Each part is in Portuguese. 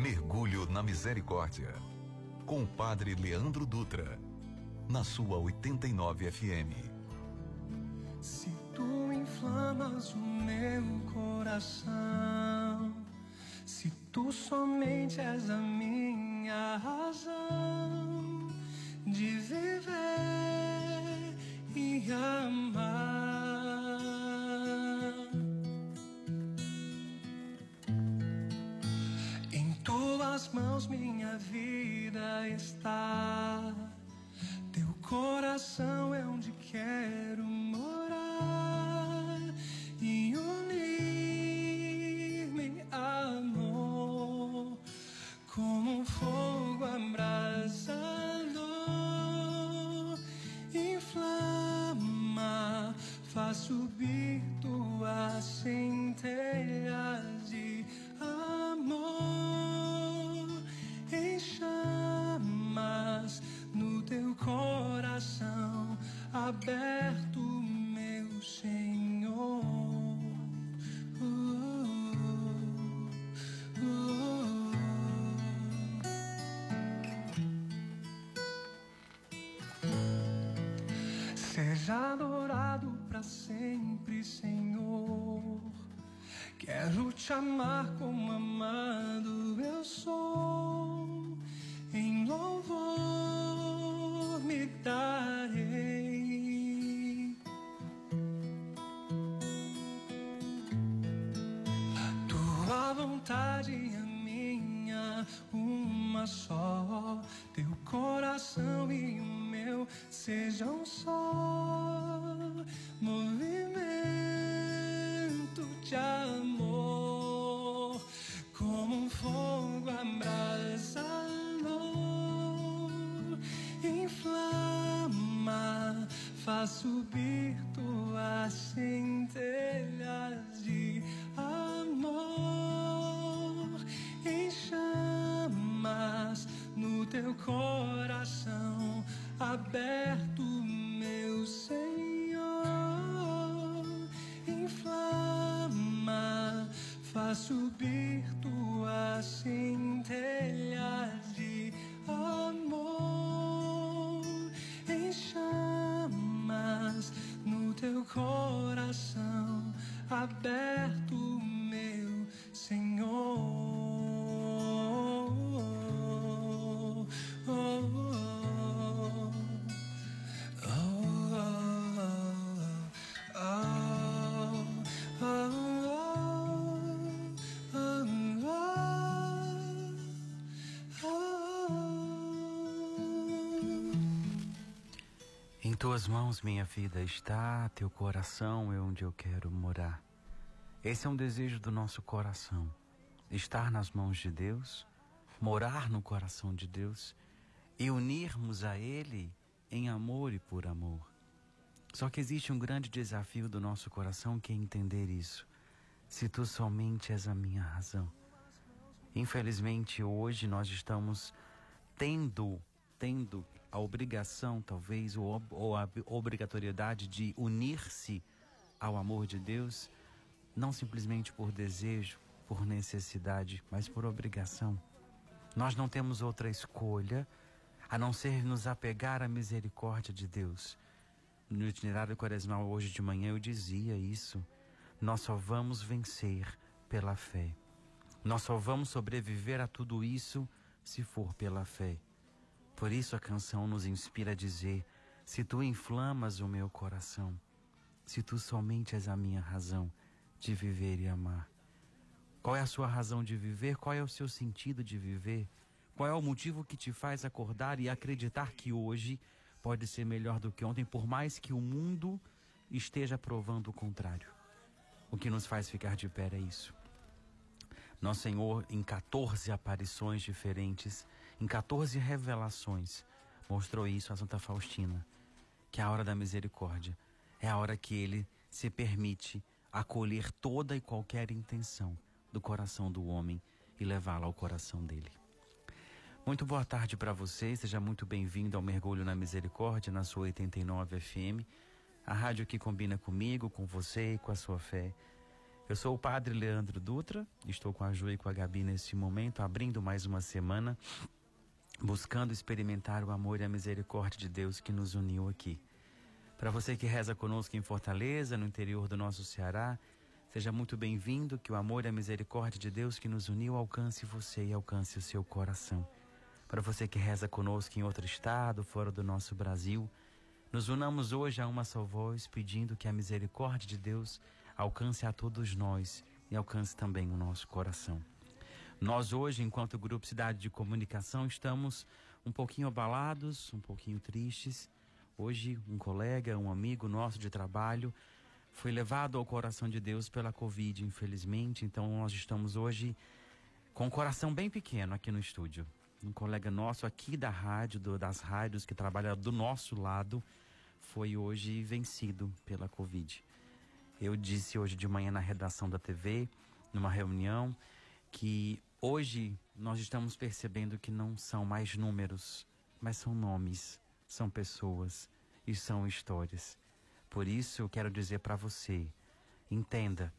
Mergulho na Misericórdia. Com o Padre Leandro Dutra. Na sua 89 FM. Se tu inflamas o meu coração, se tu somente és a minha Quero te amar como amado eu sou. Em louvor me darei. Tua vontade é minha, uma só. Teu coração e o meu sejam só. Movimento de amor, como um fogo abrasador, inflama, faz subir tuas centelhas de amor em chamas no teu coração aberto, meu Senhor faz subir tuas centelhas de amor em chamas no teu coração aberto, meu Senhor. Tuas mãos minha vida está, teu coração é onde eu quero morar. Esse é um desejo do nosso coração. Estar nas mãos de Deus, morar no coração de Deus e unirmos a Ele em amor e por amor. Só que existe um grande desafio do nosso coração que é entender isso. Se tu somente és a minha razão. Infelizmente hoje nós estamos tendo tendo a obrigação, talvez, ou, ou a obrigatoriedade de unir-se ao amor de Deus, não simplesmente por desejo, por necessidade, mas por obrigação. Nós não temos outra escolha a não ser nos apegar à misericórdia de Deus. No itinerário quaresmal hoje de manhã eu dizia isso. Nós só vamos vencer pela fé. Nós só vamos sobreviver a tudo isso se for pela fé. Por isso a canção nos inspira a dizer: Se tu inflamas o meu coração, se tu somente és a minha razão de viver e amar. Qual é a sua razão de viver? Qual é o seu sentido de viver? Qual é o motivo que te faz acordar e acreditar que hoje pode ser melhor do que ontem, por mais que o mundo esteja provando o contrário? O que nos faz ficar de pé é isso. Nosso Senhor, em 14 aparições diferentes, em 14 revelações, mostrou isso a Santa Faustina, que a hora da misericórdia é a hora que ele se permite acolher toda e qualquer intenção do coração do homem e levá-la ao coração dele. Muito boa tarde para você, seja muito bem-vindo ao Mergulho na Misericórdia na sua 89 FM, a rádio que combina comigo, com você e com a sua fé. Eu sou o Padre Leandro Dutra, estou com a Ju e com a Gabi neste momento, abrindo mais uma semana, buscando experimentar o amor e a misericórdia de Deus que nos uniu aqui. Para você que reza conosco em Fortaleza, no interior do nosso Ceará, seja muito bem-vindo, que o amor e a misericórdia de Deus que nos uniu alcance você e alcance o seu coração. Para você que reza conosco em outro estado, fora do nosso Brasil, nos unamos hoje a uma só voz, pedindo que a misericórdia de Deus alcance a todos nós e alcance também o nosso coração. Nós hoje, enquanto Grupo Cidade de Comunicação, estamos um pouquinho abalados, um pouquinho tristes. Hoje, um colega, um amigo nosso de trabalho foi levado ao coração de Deus pela Covid, infelizmente. Então, nós estamos hoje com o coração bem pequeno aqui no estúdio. Um colega nosso aqui da rádio, do, das rádios, que trabalha do nosso lado, foi hoje vencido pela Covid. Eu disse hoje de manhã na redação da TV, numa reunião, que hoje nós estamos percebendo que não são mais números, mas são nomes, são pessoas e são histórias. Por isso eu quero dizer para você, entenda,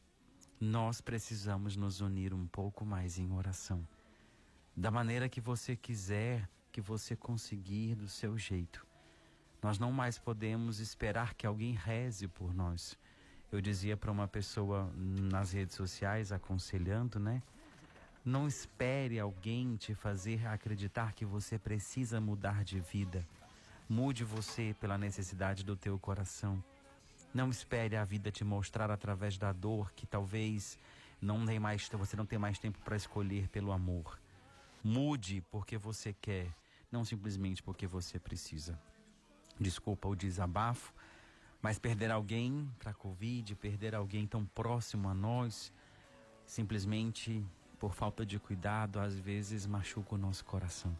nós precisamos nos unir um pouco mais em oração da maneira que você quiser, que você conseguir, do seu jeito. Nós não mais podemos esperar que alguém reze por nós. Eu dizia para uma pessoa nas redes sociais, aconselhando, né? Não espere alguém te fazer acreditar que você precisa mudar de vida. Mude você pela necessidade do teu coração. Não espere a vida te mostrar através da dor que talvez não tem mais, você não tem mais tempo para escolher pelo amor. Mude porque você quer, não simplesmente porque você precisa. Desculpa o desabafo, mas perder alguém para a Covid, perder alguém tão próximo a nós, simplesmente por falta de cuidado, às vezes machuca o nosso coração.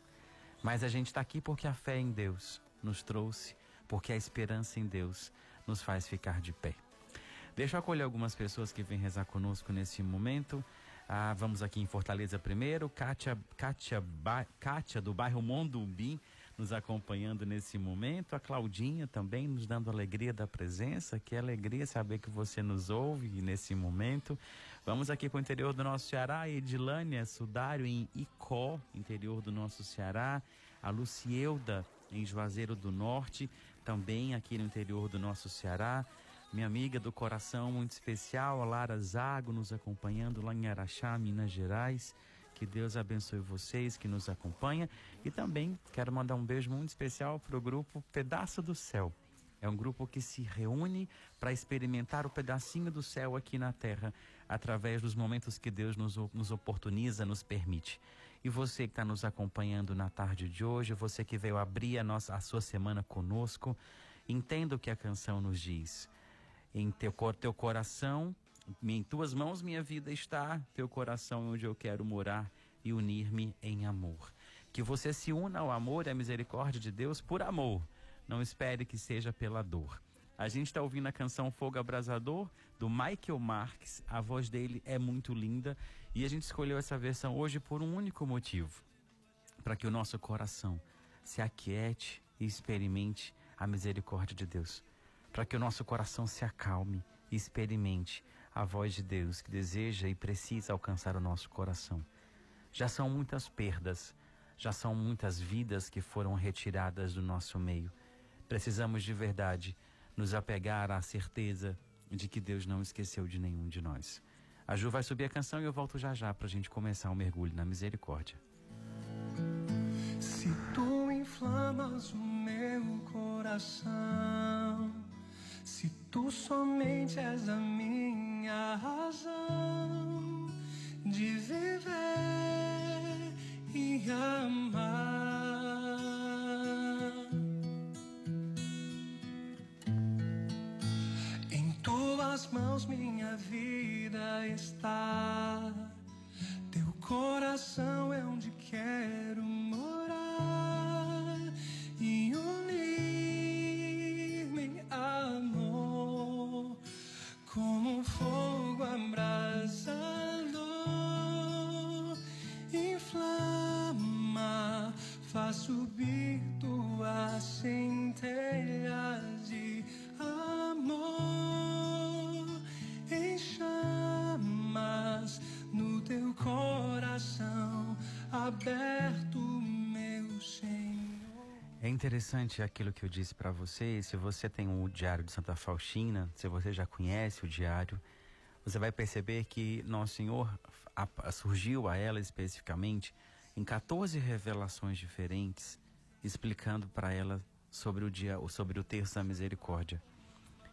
Mas a gente está aqui porque a fé em Deus nos trouxe, porque a esperança em Deus nos faz ficar de pé. Deixa eu acolher algumas pessoas que vêm rezar conosco nesse momento. Ah, vamos aqui em Fortaleza primeiro. Kátia, Kátia, ba, Kátia do bairro Mondumbi nos acompanhando nesse momento. A Claudinha também nos dando alegria da presença. Que alegria saber que você nos ouve nesse momento. Vamos aqui para o interior do nosso Ceará. Edilânia Sudário em Icó, interior do nosso Ceará. A Lucielda em Juazeiro do Norte, também aqui no interior do nosso Ceará minha amiga do coração muito especial, a Lara Zago, nos acompanhando lá em Araxá, Minas Gerais. Que Deus abençoe vocês que nos acompanha. E também quero mandar um beijo muito especial para o grupo Pedaço do Céu. É um grupo que se reúne para experimentar o pedacinho do céu aqui na terra, através dos momentos que Deus nos, nos oportuniza, nos permite. E você que está nos acompanhando na tarde de hoje, você que veio abrir a, nossa, a sua semana conosco, entenda o que a canção nos diz. Em teu, teu coração, em tuas mãos minha vida está, teu coração é onde eu quero morar e unir-me em amor. Que você se una ao amor e à misericórdia de Deus por amor. Não espere que seja pela dor. A gente está ouvindo a canção Fogo Abrasador, do Michael Marques. A voz dele é muito linda. E a gente escolheu essa versão hoje por um único motivo: para que o nosso coração se aquiete e experimente a misericórdia de Deus para que o nosso coração se acalme e experimente a voz de Deus que deseja e precisa alcançar o nosso coração. Já são muitas perdas, já são muitas vidas que foram retiradas do nosso meio. Precisamos de verdade nos apegar à certeza de que Deus não esqueceu de nenhum de nós. A Ju vai subir a canção e eu volto já já para a gente começar o mergulho na misericórdia. Se tu inflamas o meu coração se tu somente és a minha razão de viver e amar. Em tuas mãos minha vida está. Teu coração é onde quero centelhas interessante aquilo que eu disse para você. Se você tem o Diário de Santa Faustina, se você já conhece o diário, você vai perceber que Nosso Senhor surgiu a ela especificamente em 14 revelações diferentes, explicando para ela sobre o dia, sobre o terço da misericórdia.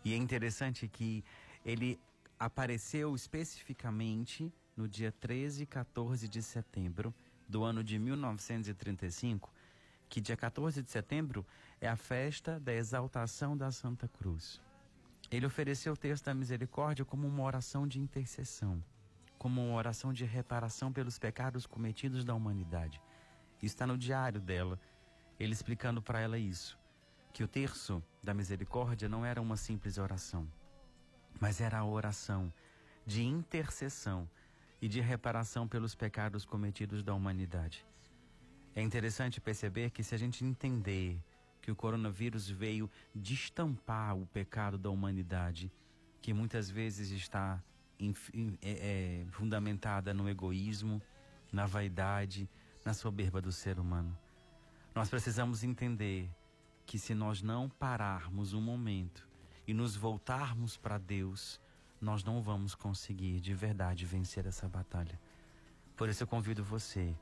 E é interessante que ele apareceu especificamente no dia 13 e 14 de setembro do ano de 1935, que dia 14 de setembro é a festa da exaltação da Santa Cruz. Ele ofereceu o texto da misericórdia como uma oração de intercessão, como uma oração de reparação pelos pecados cometidos da humanidade. Está no diário dela, ele explicando para ela isso, que o terço da misericórdia não era uma simples oração, mas era a oração de intercessão e de reparação pelos pecados cometidos da humanidade. É interessante perceber que se a gente entender que o coronavírus veio destampar o pecado da humanidade, que muitas vezes está é, é, fundamentada no egoísmo, na vaidade, na soberba do ser humano. Nós precisamos entender que se nós não pararmos um momento e nos voltarmos para Deus, nós não vamos conseguir de verdade vencer essa batalha. Por isso eu convido você,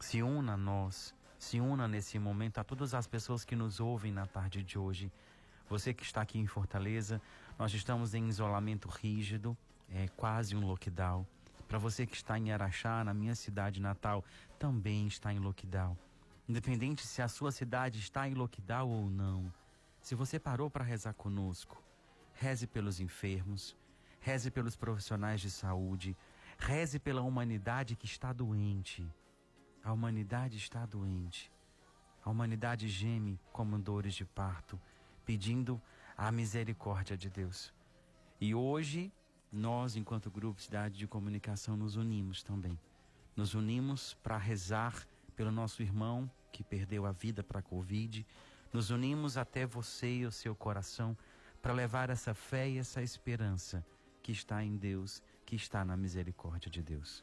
se una a nós, se una nesse momento a todas as pessoas que nos ouvem na tarde de hoje. Você que está aqui em Fortaleza, nós estamos em isolamento rígido, é quase um lockdown. Para você que está em Araxá, na minha cidade natal, também está em lockdown. Independente se a sua cidade está em lockdown ou não, se você parou para rezar conosco, reze pelos enfermos, reze pelos profissionais de saúde, reze pela humanidade que está doente. A humanidade está doente. A humanidade geme como dores de parto, pedindo a misericórdia de Deus. E hoje, nós, enquanto grupo Cidade de Comunicação, nos unimos também. Nos unimos para rezar pelo nosso irmão que perdeu a vida para a Covid. Nos unimos até você e o seu coração para levar essa fé e essa esperança que está em Deus, que está na misericórdia de Deus.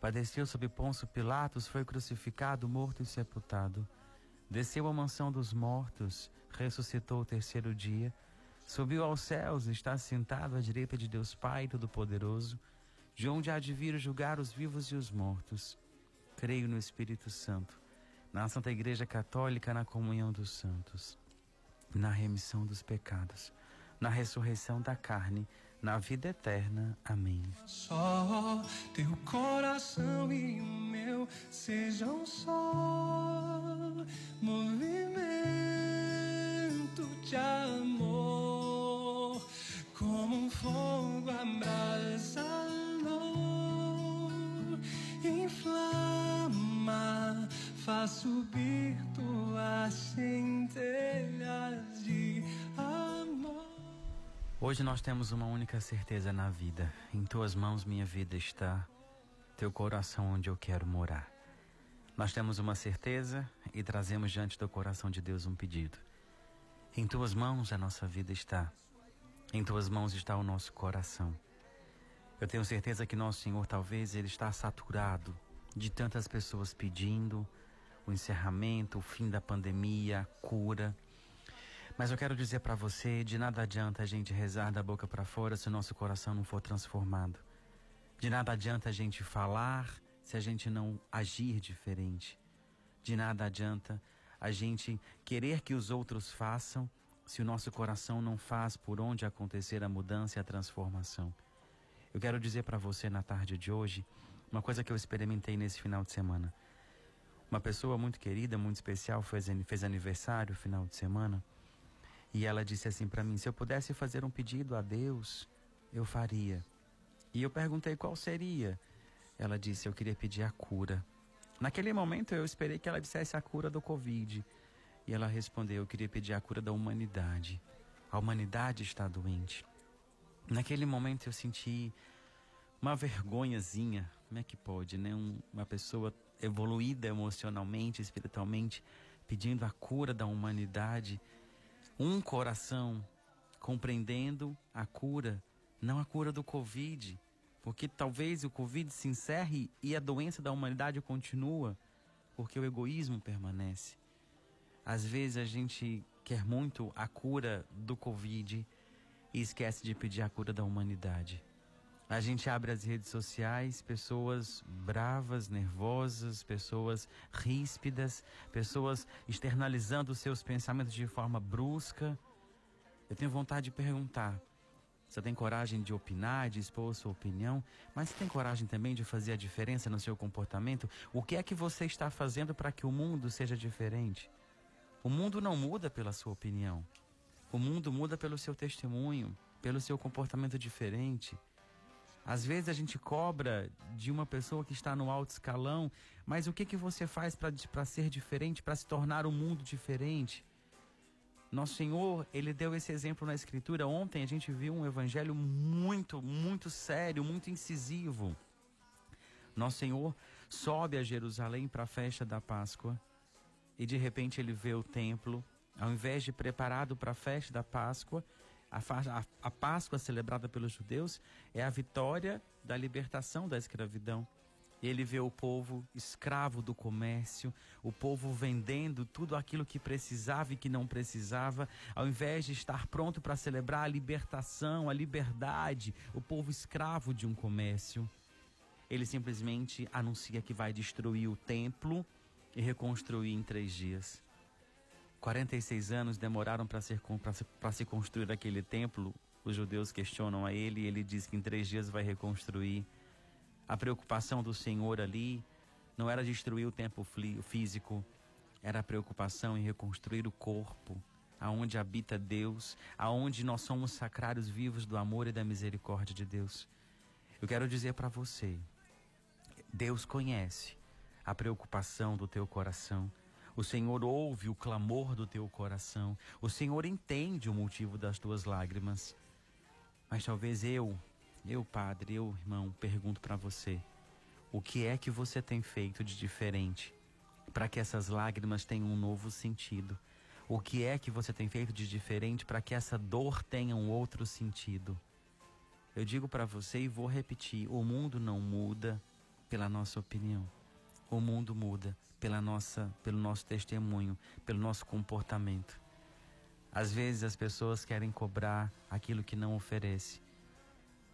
Padeceu sob Ponço Pilatos, foi crucificado, morto e sepultado. Desceu à mansão dos mortos, ressuscitou o terceiro dia, subiu aos céus, está sentado à direita de Deus Pai Todo-Poderoso, de onde há de vir julgar os vivos e os mortos. Creio no Espírito Santo, na Santa Igreja Católica, na comunhão dos santos, na remissão dos pecados, na ressurreição da carne na vida eterna. Amém. Só teu coração e o meu sejam só movimento de amor, como um fogo abrasador, inflama, faz subir tuas centelhas Hoje nós temos uma única certeza na vida. Em tuas mãos minha vida está, teu coração onde eu quero morar. Nós temos uma certeza e trazemos diante do coração de Deus um pedido. Em tuas mãos a nossa vida está. Em tuas mãos está o nosso coração. Eu tenho certeza que nosso Senhor talvez ele está saturado de tantas pessoas pedindo o encerramento, o fim da pandemia, a cura mas eu quero dizer para você, de nada adianta a gente rezar da boca para fora se o nosso coração não for transformado. De nada adianta a gente falar se a gente não agir diferente. De nada adianta a gente querer que os outros façam se o nosso coração não faz por onde acontecer a mudança e a transformação. Eu quero dizer para você na tarde de hoje uma coisa que eu experimentei nesse final de semana. Uma pessoa muito querida, muito especial, fez, fez aniversário final de semana e ela disse assim para mim: se eu pudesse fazer um pedido a Deus, eu faria. E eu perguntei qual seria. Ela disse: eu queria pedir a cura. Naquele momento eu esperei que ela dissesse a cura do Covid. E ela respondeu: Eu queria pedir a cura da humanidade. A humanidade está doente. Naquele momento eu senti uma vergonhazinha. Como é que pode, né? Um, uma pessoa evoluída emocionalmente, espiritualmente, pedindo a cura da humanidade. Um coração compreendendo a cura, não a cura do Covid. Porque talvez o Covid se encerre e a doença da humanidade continua, porque o egoísmo permanece. Às vezes a gente quer muito a cura do Covid e esquece de pedir a cura da humanidade. A gente abre as redes sociais, pessoas bravas, nervosas, pessoas ríspidas, pessoas externalizando seus pensamentos de forma brusca. Eu tenho vontade de perguntar: você tem coragem de opinar, de expor sua opinião, mas tem coragem também de fazer a diferença no seu comportamento? O que é que você está fazendo para que o mundo seja diferente? O mundo não muda pela sua opinião. O mundo muda pelo seu testemunho, pelo seu comportamento diferente. Às vezes a gente cobra de uma pessoa que está no alto escalão, mas o que, que você faz para ser diferente, para se tornar um mundo diferente? Nosso Senhor, ele deu esse exemplo na Escritura. Ontem a gente viu um evangelho muito, muito sério, muito incisivo. Nosso Senhor sobe a Jerusalém para a festa da Páscoa e de repente ele vê o templo, ao invés de preparado para a festa da Páscoa, a, a, a, Páscoa celebrada pelos judeus é a vitória da libertação da escravidão. Ele vê o povo escravo do comércio, o povo vendendo tudo aquilo que precisava e que não precisava, ao invés de estar pronto para celebrar a libertação, a liberdade, o povo escravo de um comércio. Ele simplesmente anuncia que vai destruir o templo e reconstruir em três dias. 46 anos demoraram para se construir aquele templo. Os judeus questionam a ele e ele diz que em três dias vai reconstruir. A preocupação do Senhor ali não era destruir o templo físico, era a preocupação em reconstruir o corpo, aonde habita Deus, aonde nós somos sacrários vivos do amor e da misericórdia de Deus. Eu quero dizer para você, Deus conhece a preocupação do teu coração. O Senhor ouve o clamor do teu coração. O Senhor entende o motivo das tuas lágrimas. Mas talvez eu, eu, padre, eu, irmão, pergunto para você: o que é que você tem feito de diferente para que essas lágrimas tenham um novo sentido? O que é que você tem feito de diferente para que essa dor tenha um outro sentido? Eu digo para você e vou repetir: o mundo não muda pela nossa opinião o mundo muda pela nossa, pelo nosso testemunho, pelo nosso comportamento. Às vezes as pessoas querem cobrar aquilo que não oferece.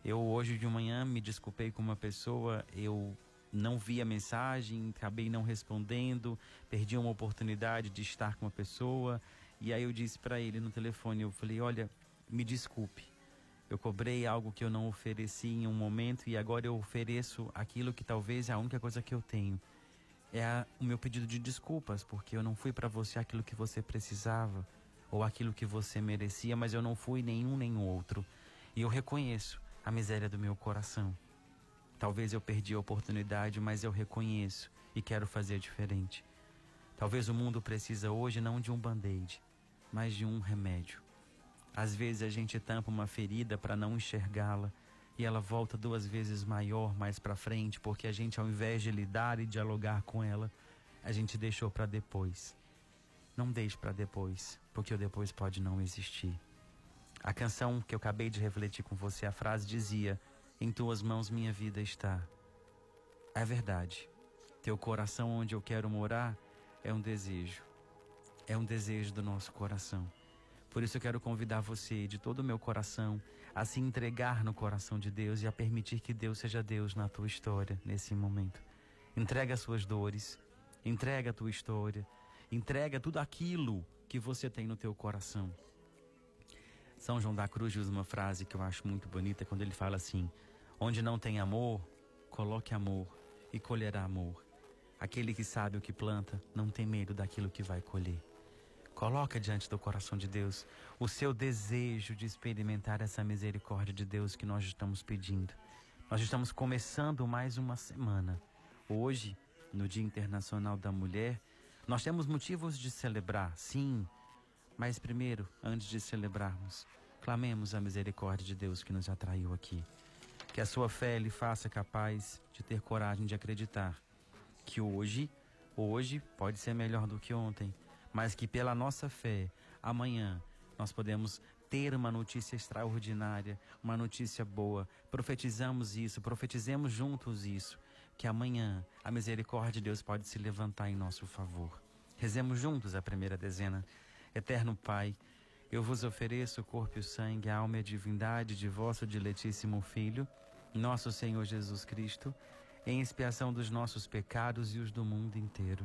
Eu hoje de manhã me desculpei com uma pessoa, eu não vi a mensagem, acabei não respondendo, perdi uma oportunidade de estar com uma pessoa, e aí eu disse para ele no telefone, eu falei: "Olha, me desculpe. Eu cobrei algo que eu não ofereci em um momento e agora eu ofereço aquilo que talvez é a única coisa que eu tenho é a, o meu pedido de desculpas, porque eu não fui para você aquilo que você precisava ou aquilo que você merecia, mas eu não fui nenhum nem outro. E eu reconheço a miséria do meu coração. Talvez eu perdi a oportunidade, mas eu reconheço e quero fazer diferente. Talvez o mundo precisa hoje não de um band-aid, mas de um remédio. Às vezes a gente tampa uma ferida para não enxergá-la e ela volta duas vezes maior mais para frente, porque a gente ao invés de lidar e dialogar com ela, a gente deixou para depois. Não deixe para depois, porque o depois pode não existir. A canção que eu acabei de refletir com você, a frase dizia: Em tuas mãos minha vida está. É verdade. Teu coração onde eu quero morar é um desejo. É um desejo do nosso coração. Por isso eu quero convidar você de todo o meu coração a se entregar no coração de Deus e a permitir que Deus seja Deus na tua história nesse momento. Entrega as suas dores, Entrega a tua história, entrega tudo aquilo que você tem no teu coração. São João da Cruz usa uma frase que eu acho muito bonita quando ele fala assim: Onde não tem amor, coloque amor e colherá amor. Aquele que sabe o que planta não tem medo daquilo que vai colher. Coloca diante do coração de Deus o seu desejo de experimentar essa misericórdia de Deus que nós estamos pedindo. Nós estamos começando mais uma semana. Hoje, no Dia Internacional da Mulher, nós temos motivos de celebrar, sim, mas primeiro, antes de celebrarmos, clamemos a misericórdia de Deus que nos atraiu aqui. Que a sua fé lhe faça capaz de ter coragem de acreditar que hoje, hoje pode ser melhor do que ontem, mas que pela nossa fé, amanhã nós podemos ter uma notícia extraordinária, uma notícia boa. Profetizamos isso, profetizemos juntos isso, que amanhã a misericórdia de Deus pode se levantar em nosso favor. Rezemos juntos a primeira dezena. Eterno Pai, eu vos ofereço o corpo e o sangue, a alma e a divindade de vosso diletíssimo Filho, nosso Senhor Jesus Cristo, em expiação dos nossos pecados e os do mundo inteiro.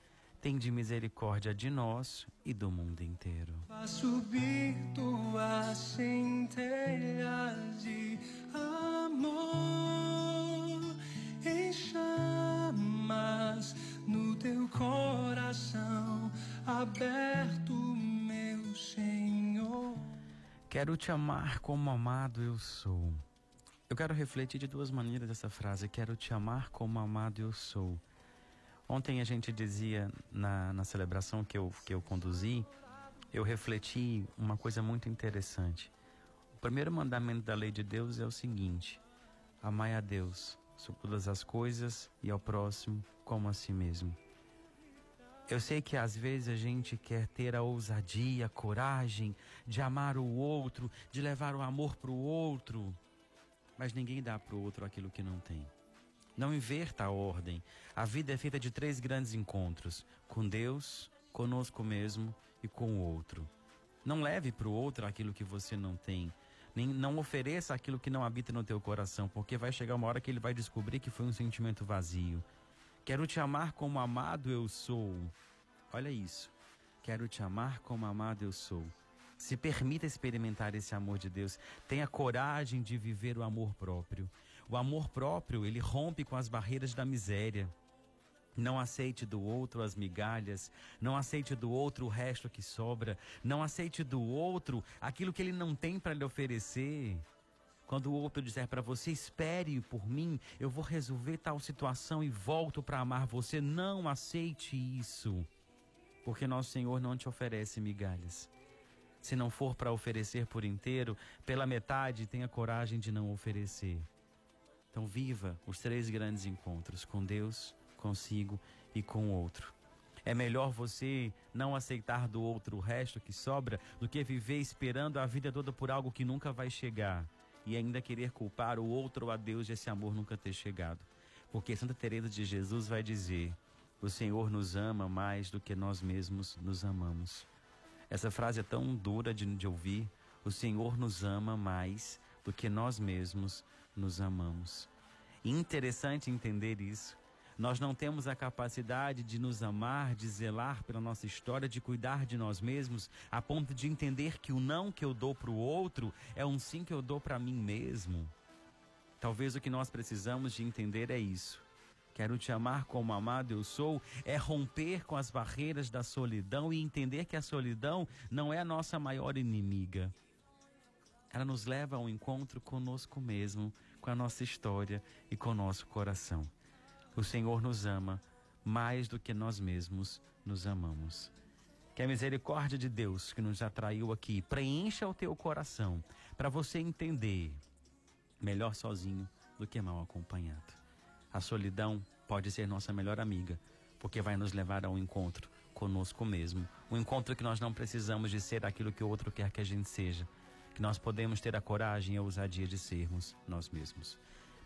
tem de misericórdia de nós e do mundo inteiro. Faz subir tuas centelhas de amor em chamas no teu coração aberto, meu Senhor. Quero te amar como amado eu sou. Eu quero refletir de duas maneiras essa frase. Quero te amar como amado eu sou. Ontem a gente dizia na, na celebração que eu, que eu conduzi, eu refleti uma coisa muito interessante. O primeiro mandamento da lei de Deus é o seguinte: amai a Deus sobre todas as coisas e ao próximo como a si mesmo. Eu sei que às vezes a gente quer ter a ousadia, a coragem de amar o outro, de levar o amor para o outro, mas ninguém dá para o outro aquilo que não tem. Não inverta a ordem. A vida é feita de três grandes encontros: com Deus, conosco mesmo e com o outro. Não leve para o outro aquilo que você não tem. Nem, não ofereça aquilo que não habita no teu coração, porque vai chegar uma hora que ele vai descobrir que foi um sentimento vazio. Quero te amar como amado eu sou. Olha isso. Quero te amar como amado eu sou. Se permita experimentar esse amor de Deus. Tenha coragem de viver o amor próprio. O amor próprio, ele rompe com as barreiras da miséria. Não aceite do outro as migalhas, não aceite do outro o resto que sobra, não aceite do outro aquilo que ele não tem para lhe oferecer. Quando o outro disser para você, espere por mim, eu vou resolver tal situação e volto para amar você, não aceite isso, porque nosso Senhor não te oferece migalhas. Se não for para oferecer por inteiro, pela metade tenha coragem de não oferecer. Então viva os três grandes encontros com Deus, consigo e com o outro. É melhor você não aceitar do outro o resto que sobra do que viver esperando a vida toda por algo que nunca vai chegar e ainda querer culpar o outro ou a Deus de esse amor nunca ter chegado. Porque Santa Teresa de Jesus vai dizer: "O Senhor nos ama mais do que nós mesmos nos amamos". Essa frase é tão dura de, de ouvir. O Senhor nos ama mais do que nós mesmos nos amamos. interessante entender isso. Nós não temos a capacidade de nos amar, de zelar pela nossa história, de cuidar de nós mesmos, a ponto de entender que o não que eu dou para o outro é um sim que eu dou para mim mesmo. Talvez o que nós precisamos de entender é isso. Quero te amar como amado eu sou, é romper com as barreiras da solidão e entender que a solidão não é a nossa maior inimiga. Ela nos leva ao encontro conosco mesmo, com a nossa história e com o nosso coração. O Senhor nos ama mais do que nós mesmos nos amamos. Que a misericórdia de Deus que nos atraiu aqui preencha o teu coração para você entender melhor sozinho do que mal acompanhado. A solidão pode ser nossa melhor amiga, porque vai nos levar ao encontro conosco mesmo. Um encontro que nós não precisamos de ser aquilo que o outro quer que a gente seja. Que nós podemos ter a coragem e a ousadia de sermos nós mesmos.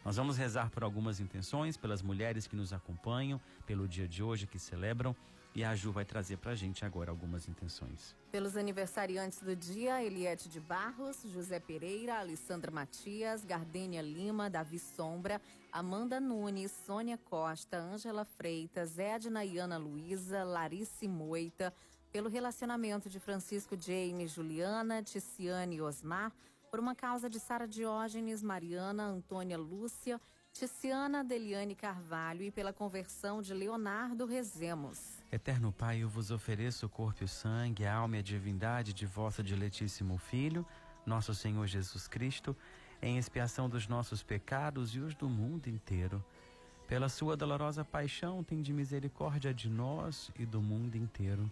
Nós vamos rezar por algumas intenções, pelas mulheres que nos acompanham, pelo dia de hoje que celebram. E a Ju vai trazer para a gente agora algumas intenções. Pelos aniversariantes do dia, Eliette de Barros, José Pereira, Alessandra Matias, Gardênia Lima, Davi Sombra, Amanda Nunes, Sônia Costa, Ângela Freitas, Edna e Ana Luísa, Larice Moita, pelo relacionamento de Francisco James, Juliana, Ticiane e Osmar, por uma causa de Sara Diógenes, Mariana, Antônia Lúcia, Ticiana Deliane Carvalho e pela conversão de Leonardo Rezemos. Eterno Pai, eu vos ofereço o corpo e o sangue, a alma e a divindade de vosso diletíssimo Filho, nosso Senhor Jesus Cristo, em expiação dos nossos pecados e os do mundo inteiro. Pela sua dolorosa paixão, tem de misericórdia de nós e do mundo inteiro.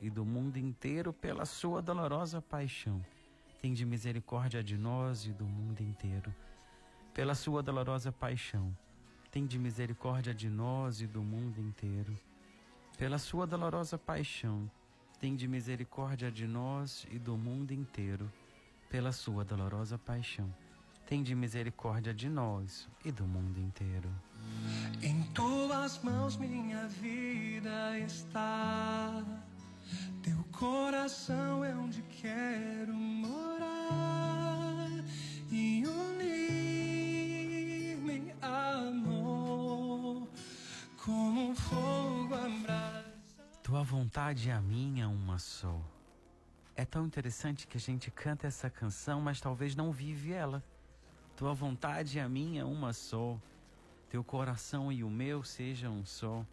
e do mundo inteiro. Pela sua dolorosa paixão, tende misericórdia de nós e do mundo inteiro. Pela sua dolorosa paixão, tende misericórdia de nós e do mundo inteiro pela sua dolorosa paixão, tende misericórdia de nós e do mundo inteiro. Pela sua dolorosa paixão, tende misericórdia de nós e do mundo inteiro. Em tuas mãos minha vida está. Teu coração é onde quero morar e unir-me amor como um fogo abraço. Tua vontade é a minha uma só. É tão interessante que a gente canta essa canção, mas talvez não vive ela. Tua vontade é a minha uma só. Teu coração e o meu sejam um só.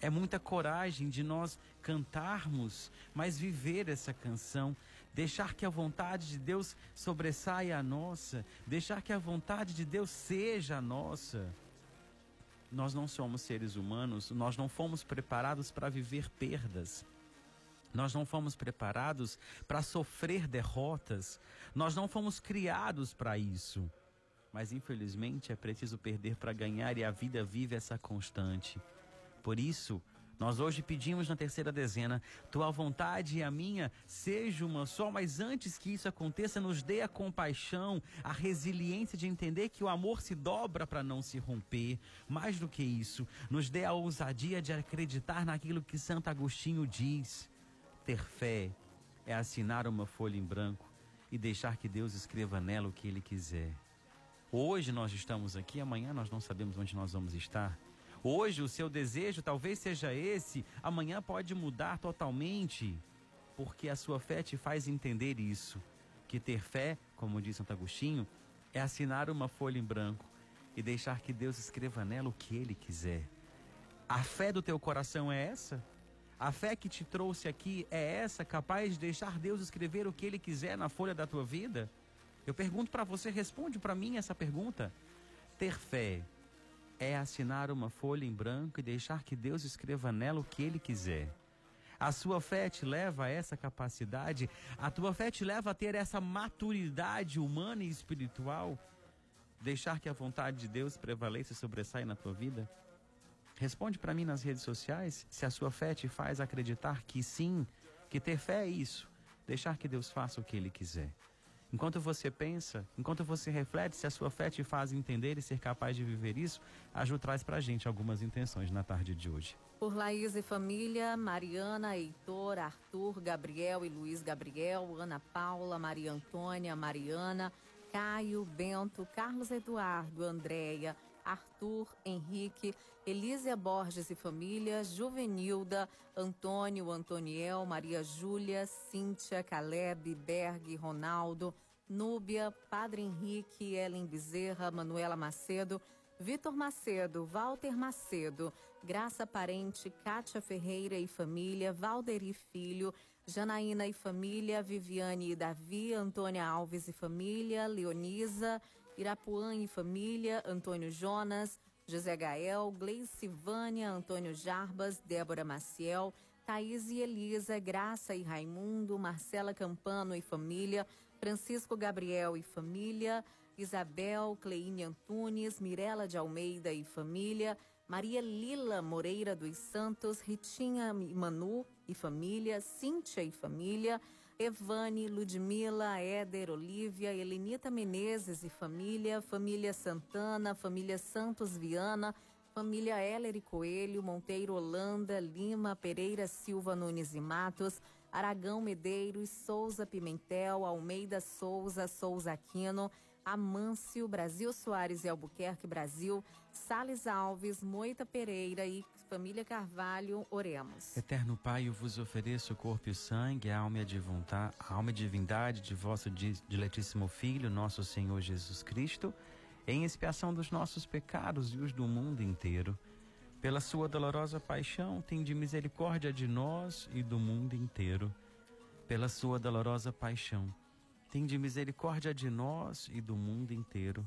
É muita coragem de nós cantarmos, mas viver essa canção, deixar que a vontade de Deus sobressaia a nossa, deixar que a vontade de Deus seja a nossa nós não somos seres humanos, nós não fomos preparados para viver perdas. Nós não fomos preparados para sofrer derrotas. Nós não fomos criados para isso. Mas infelizmente é preciso perder para ganhar e a vida vive essa constante. Por isso, nós hoje pedimos na terceira dezena, tua vontade e a minha seja uma só, mas antes que isso aconteça, nos dê a compaixão, a resiliência de entender que o amor se dobra para não se romper. Mais do que isso, nos dê a ousadia de acreditar naquilo que Santo Agostinho diz. Ter fé é assinar uma folha em branco e deixar que Deus escreva nela o que ele quiser. Hoje nós estamos aqui, amanhã nós não sabemos onde nós vamos estar. Hoje o seu desejo talvez seja esse, amanhã pode mudar totalmente, porque a sua fé te faz entender isso, que ter fé, como diz Santo Agostinho, é assinar uma folha em branco e deixar que Deus escreva nela o que ele quiser. A fé do teu coração é essa? A fé que te trouxe aqui é essa, capaz de deixar Deus escrever o que ele quiser na folha da tua vida? Eu pergunto para você, responde para mim essa pergunta. Ter fé é assinar uma folha em branco e deixar que Deus escreva nela o que Ele quiser. A sua fé te leva a essa capacidade, a tua fé te leva a ter essa maturidade humana e espiritual, deixar que a vontade de Deus prevaleça e sobressaia na tua vida? Responde para mim nas redes sociais se a sua fé te faz acreditar que sim, que ter fé é isso, deixar que Deus faça o que Ele quiser. Enquanto você pensa, enquanto você reflete, se a sua fé te faz entender e ser capaz de viver isso, a Ju traz pra gente algumas intenções na tarde de hoje. Por Laís e família, Mariana, Heitor, Arthur, Gabriel e Luiz Gabriel, Ana Paula, Maria Antônia, Mariana, Caio, Bento, Carlos Eduardo, Andréia, Arthur, Henrique, Elísia Borges e família, Juvenilda, Antônio, Antoniel, Maria Júlia, Cíntia, Caleb, Berg, Ronaldo, Núbia, Padre Henrique, Ellen Bezerra, Manuela Macedo, Vitor Macedo, Walter Macedo, Graça Parente, Kátia Ferreira e família, Valderi Filho, Janaína e família, Viviane e Davi, Antônia Alves e família, Leonisa, Irapuã e família, Antônio Jonas, José Gael, Gleice Vânia, Antônio Jarbas, Débora Maciel, Thaís e Elisa, Graça e Raimundo, Marcela Campano e família, Francisco Gabriel e família, Isabel, Cleine Antunes, Mirela de Almeida e família, Maria Lila Moreira dos Santos, Ritinha Manu e família, Cíntia e família, Evane, Ludmila, Éder, Olívia, Helenita Menezes e família, família Santana, família Santos Viana, família Heller e Coelho, Monteiro Holanda, Lima, Pereira Silva Nunes e Matos, Aragão Medeiros, Souza Pimentel, Almeida Souza, Souza Aquino, Amâncio, Brasil Soares e Albuquerque Brasil, Sales Alves, Moita Pereira e família Carvalho, oremos. Eterno Pai, eu vos ofereço o corpo e o sangue, a alma e a, divindade, a alma e divindade de vosso diletíssimo Filho, nosso Senhor Jesus Cristo, em expiação dos nossos pecados e os do mundo inteiro. Pela sua dolorosa paixão, tem de misericórdia de nós e do mundo inteiro. Pela sua dolorosa paixão, Tende misericórdia de nós e do mundo inteiro.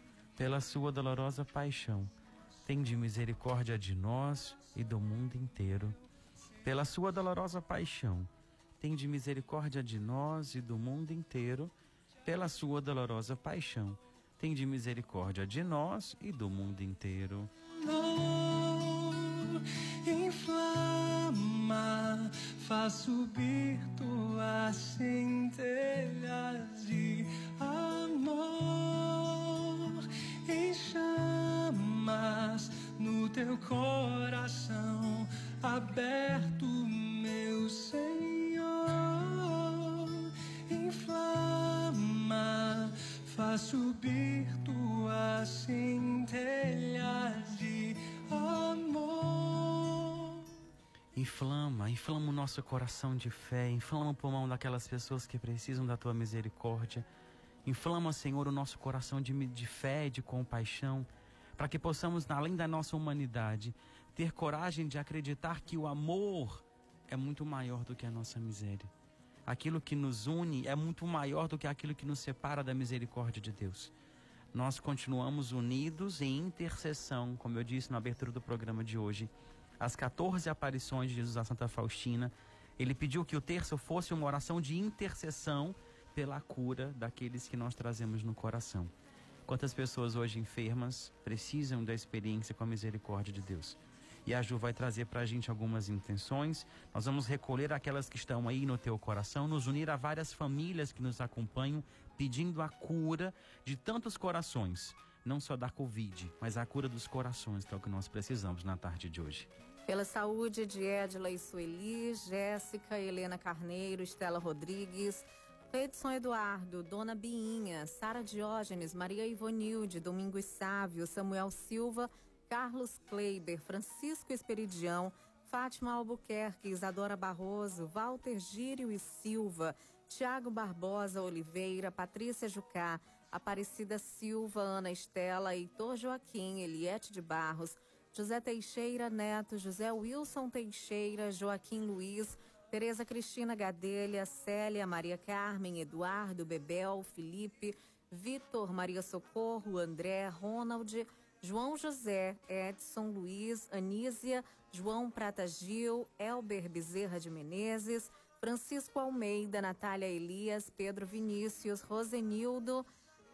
Pela sua dolorosa paixão, tem de misericórdia de nós e do mundo inteiro. Pela sua dolorosa paixão, tem de misericórdia de nós e do mundo inteiro. Pela sua dolorosa paixão, tem de misericórdia de nós e do mundo inteiro. Inflama, faz subir tuas centelhas de amor em chamas no teu coração aberto, meu Senhor. Inflama, faz subir tuas centelhas de amor. Inflama, inflama o nosso coração de fé, inflama o pulmão daquelas pessoas que precisam da tua misericórdia. Inflama, Senhor, o nosso coração de, de fé e de compaixão, para que possamos, além da nossa humanidade, ter coragem de acreditar que o amor é muito maior do que a nossa miséria. Aquilo que nos une é muito maior do que aquilo que nos separa da misericórdia de Deus. Nós continuamos unidos em intercessão, como eu disse na abertura do programa de hoje as 14 aparições de Jesus a Santa Faustina, ele pediu que o terço fosse uma oração de intercessão pela cura daqueles que nós trazemos no coração. Quantas pessoas hoje enfermas precisam da experiência com a misericórdia de Deus? E a Ju vai trazer para a gente algumas intenções. Nós vamos recolher aquelas que estão aí no teu coração, nos unir a várias famílias que nos acompanham, pedindo a cura de tantos corações, não só da Covid, mas a cura dos corações, que é o que nós precisamos na tarde de hoje. Pela saúde de Edla e Sueli, Jéssica, Helena Carneiro, Estela Rodrigues, Edson Eduardo, Dona Biinha, Sara Diógenes, Maria Ivonilde, Domingos Sávio, Samuel Silva, Carlos Kleiber, Francisco Esperidião, Fátima Albuquerque, Isadora Barroso, Walter Gírio e Silva, Tiago Barbosa Oliveira, Patrícia Jucá, Aparecida Silva, Ana Estela, Heitor Joaquim, Eliette de Barros, José Teixeira Neto, José Wilson Teixeira, Joaquim Luiz, Tereza Cristina Gadelha, Célia, Maria Carmen, Eduardo, Bebel, Felipe, Vitor, Maria Socorro, André, Ronald, João José, Edson, Luiz, Anísia, João Prata Gil, Elber Bezerra de Menezes, Francisco Almeida, Natália Elias, Pedro Vinícius, Rosenildo,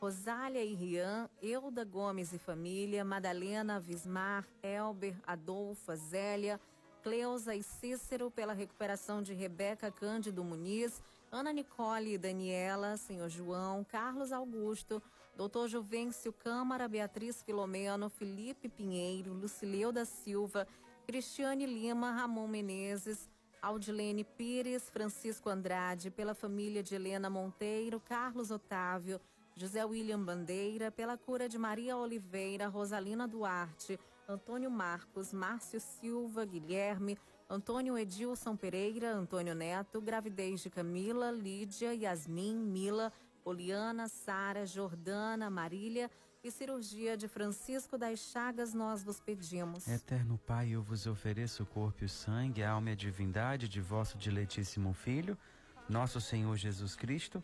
Rosália e Rian, Euda Gomes e família, Madalena, Vismar, Elber, Adolfa, Zélia, Cleusa e Cícero pela recuperação de Rebeca Cândido Muniz, Ana Nicole e Daniela, Senhor João, Carlos Augusto, Doutor Juvencio Câmara, Beatriz Filomeno, Felipe Pinheiro, Lucileu da Silva, Cristiane Lima, Ramon Menezes, Audilene Pires, Francisco Andrade, pela família de Helena Monteiro, Carlos Otávio, José William Bandeira, pela cura de Maria Oliveira, Rosalina Duarte, Antônio Marcos, Márcio Silva, Guilherme, Antônio Edilson Pereira, Antônio Neto, gravidez de Camila, Lídia, Yasmin, Mila, Oliana, Sara, Jordana, Marília e cirurgia de Francisco das Chagas, nós vos pedimos. Eterno Pai, eu vos ofereço o corpo e o sangue, a alma e a divindade de vosso diletíssimo Filho, nosso Senhor Jesus Cristo,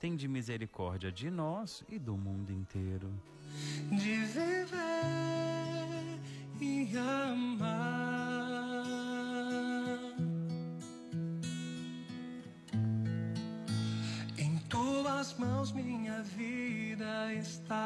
tende misericórdia de nós e do mundo inteiro. De viver e amar. Em tuas mãos minha vida está.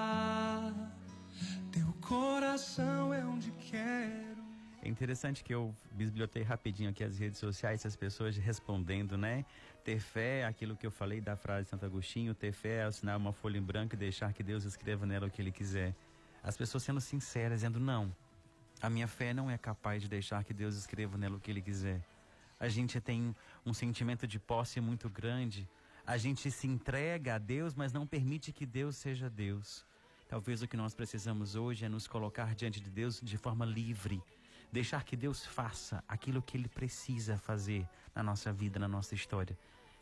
Interessante que eu bisbilhotei rapidinho aqui as redes sociais, as pessoas respondendo, né? Ter fé, aquilo que eu falei da frase de Santo Agostinho, ter fé é assinar uma folha em branco e deixar que Deus escreva nela o que Ele quiser. As pessoas sendo sinceras, dizendo não. A minha fé não é capaz de deixar que Deus escreva nela o que Ele quiser. A gente tem um sentimento de posse muito grande. A gente se entrega a Deus, mas não permite que Deus seja Deus. Talvez o que nós precisamos hoje é nos colocar diante de Deus de forma livre, deixar que Deus faça aquilo que Ele precisa fazer na nossa vida, na nossa história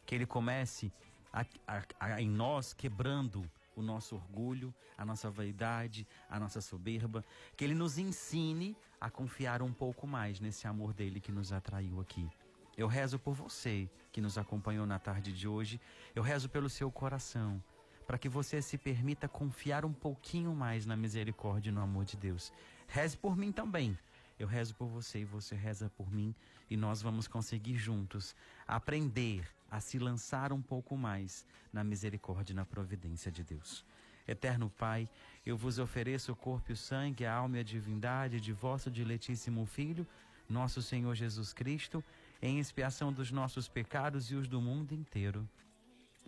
que Ele comece a, a, a, em nós quebrando o nosso orgulho, a nossa vaidade, a nossa soberba, que Ele nos ensine a confiar um pouco mais nesse amor dele que nos atraiu aqui. Eu rezo por você que nos acompanhou na tarde de hoje, eu rezo pelo seu coração, para que você se permita confiar um pouquinho mais na misericórdia e no amor de Deus. Reze por mim também. Eu rezo por você e você reza por mim, e nós vamos conseguir juntos aprender a se lançar um pouco mais na misericórdia e na providência de Deus. Eterno Pai, eu vos ofereço o corpo e o sangue, a alma e a divindade de vosso diletíssimo Filho, nosso Senhor Jesus Cristo, em expiação dos nossos pecados e os do mundo inteiro.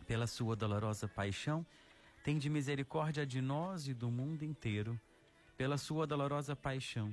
Pela sua dolorosa paixão, tende misericórdia de nós e do mundo inteiro. Pela sua dolorosa paixão,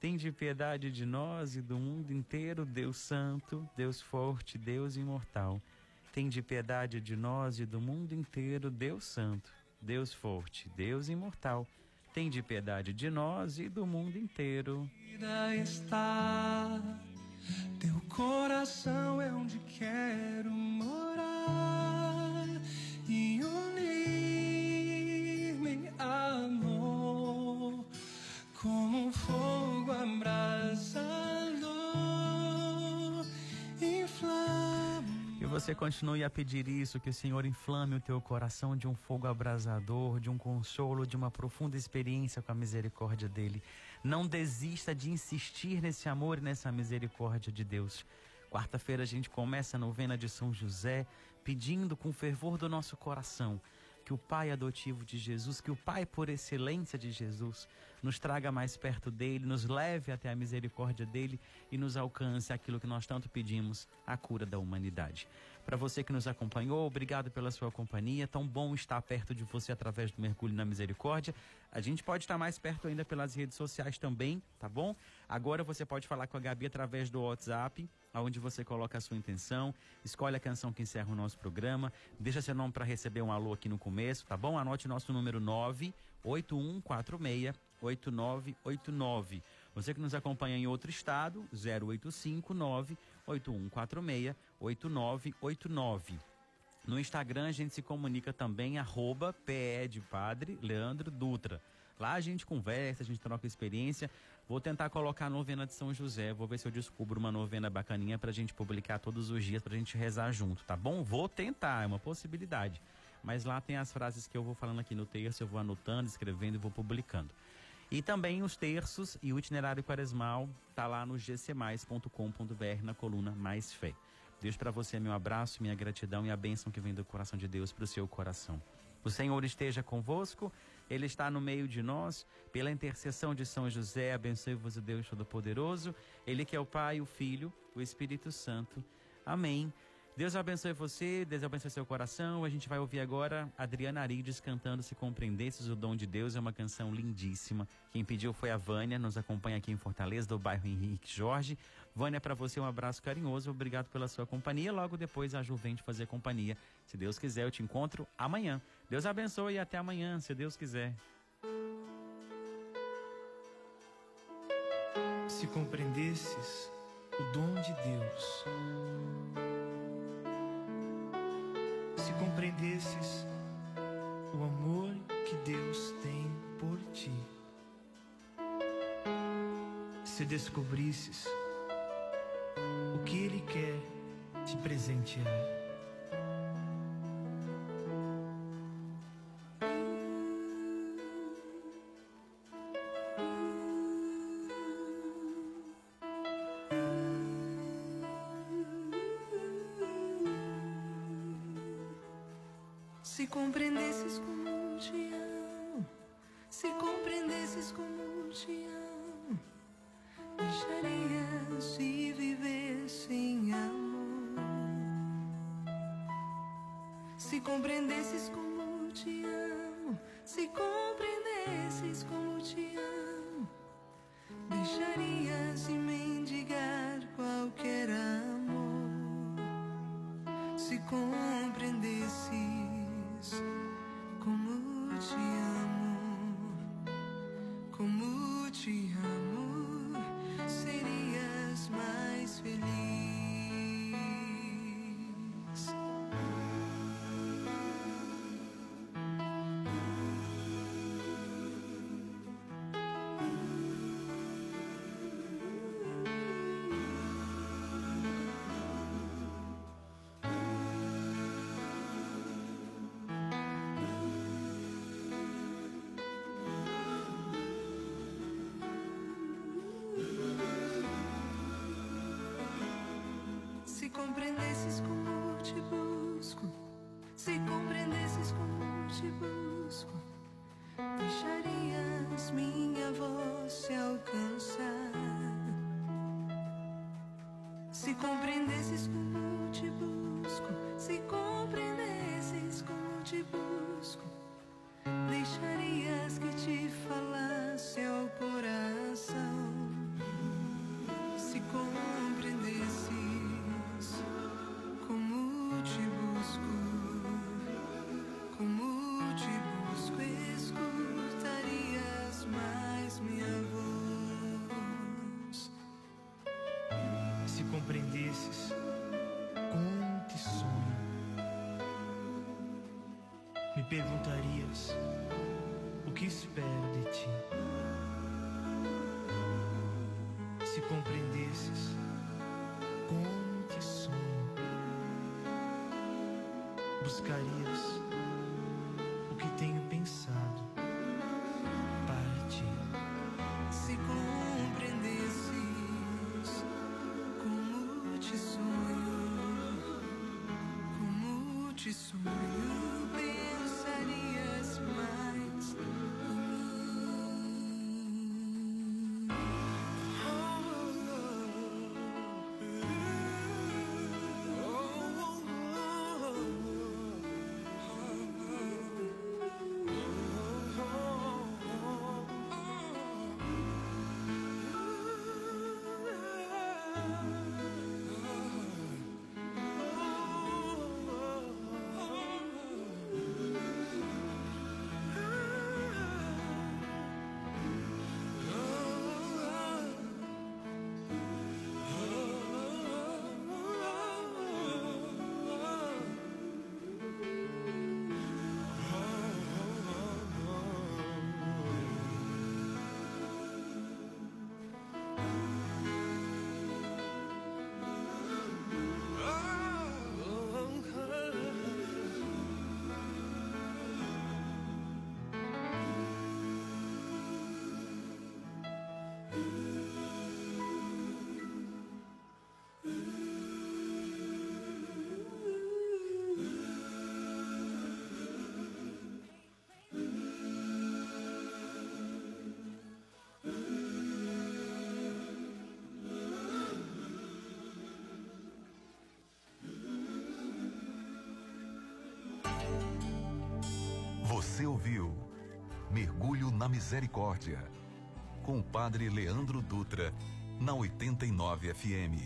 tende piedade de nós e do mundo inteiro, Deus Santo, Deus Forte, Deus Imortal. Tende piedade de nós e do mundo inteiro, Deus Santo, Deus forte, Deus imortal, de piedade de nós e do mundo inteiro. Está Teu coração é onde quero você continue a pedir isso, que o Senhor inflame o teu coração de um fogo abrasador, de um consolo, de uma profunda experiência com a misericórdia dele. Não desista de insistir nesse amor e nessa misericórdia de Deus. Quarta-feira a gente começa a novena de São José, pedindo com fervor do nosso coração que o Pai adotivo de Jesus, que o Pai por excelência de Jesus, nos traga mais perto dele, nos leve até a misericórdia dele e nos alcance aquilo que nós tanto pedimos, a cura da humanidade. Para você que nos acompanhou, obrigado pela sua companhia. Tão bom estar perto de você através do Mergulho na Misericórdia. A gente pode estar mais perto ainda pelas redes sociais também, tá bom? Agora você pode falar com a Gabi através do WhatsApp, onde você coloca a sua intenção, escolhe a canção que encerra o nosso programa, deixa seu nome para receber um alô aqui no começo, tá bom? Anote nosso número 98146 8989. Você que nos acompanha em outro estado, 0859 8146 8989. No Instagram a gente se comunica também, arroba PE de Padre Leandro Dutra. Lá a gente conversa, a gente troca experiência. Vou tentar colocar a novena de São José. Vou ver se eu descubro uma novena bacaninha pra gente publicar todos os dias, pra gente rezar junto, tá bom? Vou tentar, é uma possibilidade. Mas lá tem as frases que eu vou falando aqui no texto, eu vou anotando, escrevendo e vou publicando. E também os terços e o itinerário quaresmal tá lá no gcmais.com.br na coluna Mais Fé. Deus para você meu abraço, minha gratidão e a bênção que vem do coração de Deus para o seu coração. O Senhor esteja convosco, Ele está no meio de nós, pela intercessão de São José, abençoe-vos o Deus Todo-Poderoso, Ele que é o Pai, o Filho, o Espírito Santo. Amém. Deus abençoe você, Deus abençoe seu coração. A gente vai ouvir agora Adriana Arides cantando Se Compreendesses o Dom de Deus. É uma canção lindíssima. Quem pediu foi a Vânia, nos acompanha aqui em Fortaleza, do bairro Henrique Jorge. Vânia, para você um abraço carinhoso, obrigado pela sua companhia. Logo depois a Ju vem te fazer companhia. Se Deus quiser, eu te encontro amanhã. Deus abençoe e até amanhã, se Deus quiser. Se compreendesses o dom de Deus, compreendesses o amor que Deus tem por ti, se descobrisses o que Ele quer te presentear. Se compreendesses como te amo, se compreendesses como te amo, deixarias de viver sem amor. Se compreendesses como te amo, se compreendesses como te amo, deixarias compreendesses como te busco, se compreendesses como te busco, deixarias minha voz se alcançar. Se compreendesses como perguntarias o que espero de ti. Se compreendesses como te sonho, buscarias o que tenho pensado para ti. Se compreendesses como te sonho, como te sonho, love. Você ouviu Mergulho na Misericórdia com o Padre Leandro Dutra na 89 FM.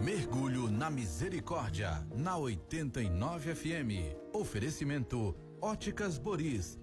Mergulho na Misericórdia, na 89 FM. Oferecimento Óticas Boris.